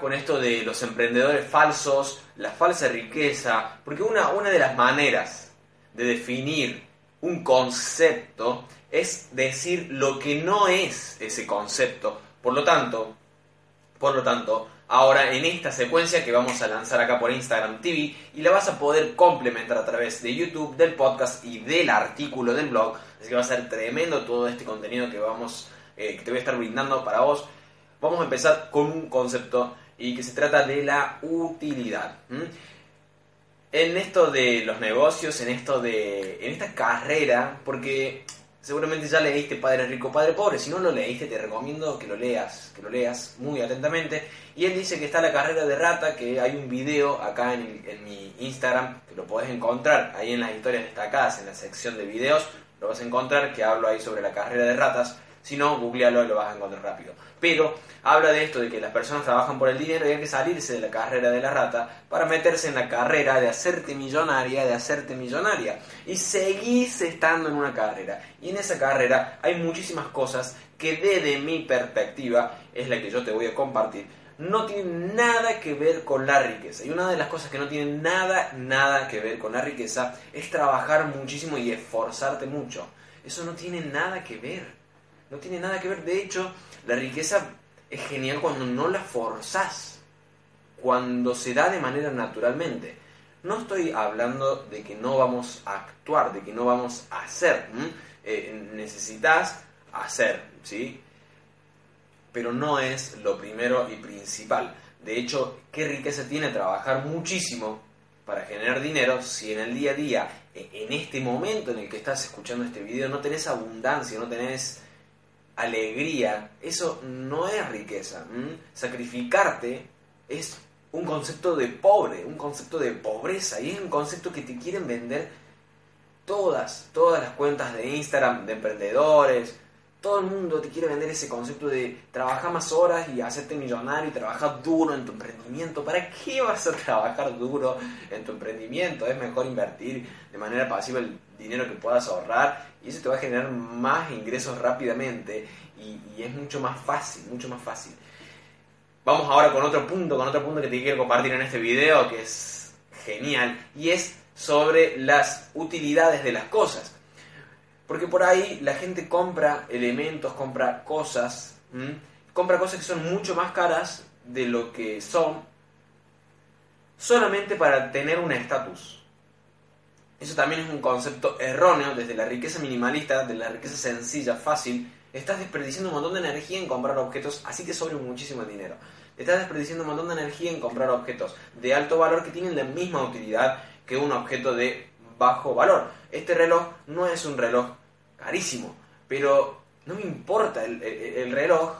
con esto de los emprendedores falsos, la falsa riqueza, porque una, una de las maneras de definir un concepto es decir lo que no es ese concepto. Por lo tanto, por lo tanto, ahora en esta secuencia que vamos a lanzar acá por Instagram TV y la vas a poder complementar a través de YouTube, del podcast y del artículo del blog. Así que va a ser tremendo todo este contenido que vamos eh, que te voy a estar brindando para vos. Vamos a empezar con un concepto y que se trata de la utilidad. En esto de los negocios, en esto de en esta carrera, porque seguramente ya leíste Padre Rico, Padre Pobre. Si no lo leíste, te recomiendo que lo leas, que lo leas muy atentamente. Y él dice que está la carrera de rata, que hay un video acá en, en mi Instagram, que lo podés encontrar ahí en las historias destacadas, en la sección de videos, lo vas a encontrar, que hablo ahí sobre la carrera de ratas. Si no, googlealo y lo vas a encontrar rápido. Pero habla de esto, de que las personas trabajan por el dinero y hay que salirse de la carrera de la rata para meterse en la carrera de hacerte millonaria, de hacerte millonaria. Y seguís estando en una carrera. Y en esa carrera hay muchísimas cosas que desde mi perspectiva, es la que yo te voy a compartir, no tienen nada que ver con la riqueza. Y una de las cosas que no tienen nada, nada que ver con la riqueza es trabajar muchísimo y esforzarte mucho. Eso no tiene nada que ver. No tiene nada que ver. De hecho, la riqueza es genial cuando no la forzás. Cuando se da de manera naturalmente. No estoy hablando de que no vamos a actuar, de que no vamos a hacer. Eh, necesitas hacer, ¿sí? Pero no es lo primero y principal. De hecho, ¿qué riqueza tiene trabajar muchísimo para generar dinero si en el día a día, e, en este momento en el que estás escuchando este video, no tenés abundancia, no tenés alegría, eso no es riqueza. Sacrificarte es un concepto de pobre, un concepto de pobreza, y es un concepto que te quieren vender todas, todas las cuentas de Instagram, de emprendedores, todo el mundo te quiere vender ese concepto de trabajar más horas y hacerte millonario y trabajar duro en tu emprendimiento. ¿Para qué vas a trabajar duro en tu emprendimiento? Es mejor invertir de manera pasiva el dinero que puedas ahorrar y eso te va a generar más ingresos rápidamente y, y es mucho más fácil, mucho más fácil. Vamos ahora con otro punto, con otro punto que te quiero compartir en este video que es genial y es sobre las utilidades de las cosas. Porque por ahí la gente compra elementos, compra cosas, compra cosas que son mucho más caras de lo que son, solamente para tener un estatus. Eso también es un concepto erróneo desde la riqueza minimalista, de la riqueza sencilla, fácil. Estás desperdiciando un montón de energía en comprar objetos, así que sobre muchísimo dinero. Estás desperdiciando un montón de energía en comprar objetos de alto valor que tienen la misma utilidad que un objeto de bajo valor. Este reloj no es un reloj carísimo, pero no me importa, el, reloj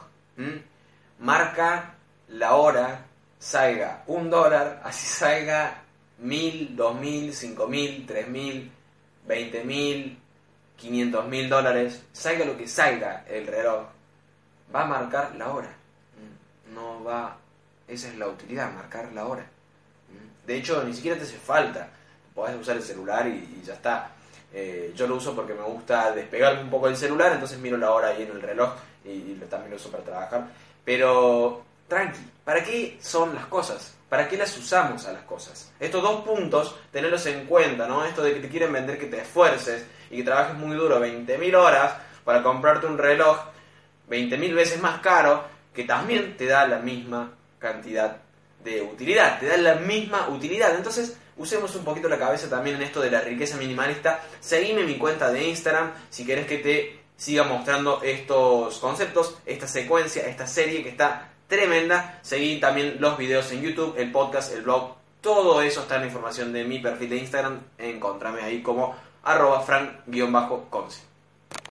marca la hora, salga un dólar, así salga mil, dos mil, cinco mil, tres mil, veinte mil, quinientos mil dólares, salga lo que salga el reloj, va a marcar la hora. No va, esa es la utilidad, marcar la hora. De hecho, ni siquiera te hace falta, podés usar el celular y ya está. Eh, yo lo uso porque me gusta despegarme un poco del celular, entonces miro la hora ahí en el reloj y, también lo uso para trabajar. Pero tranqui, ¿para qué son las cosas? ¿Para qué las usamos a las cosas? Estos dos puntos, tenerlos en cuenta, ¿no? Esto de que te quieren vender que te esfuerces y que trabajes muy duro 20.000 horas para comprarte un reloj 20.000 veces más caro, que también te da la misma cantidad de utilidad, te da la misma utilidad. Entonces, usemos un poquito la cabeza también en esto de la riqueza minimalista. Seguime mi cuenta de Instagram si querés que te siga mostrando estos conceptos, esta secuencia, esta serie que está tremenda. Seguí también los videos en YouTube, el podcast, el blog, todo eso está en la información de mi perfil de Instagram. Encontrame ahí como arroba frank-conce.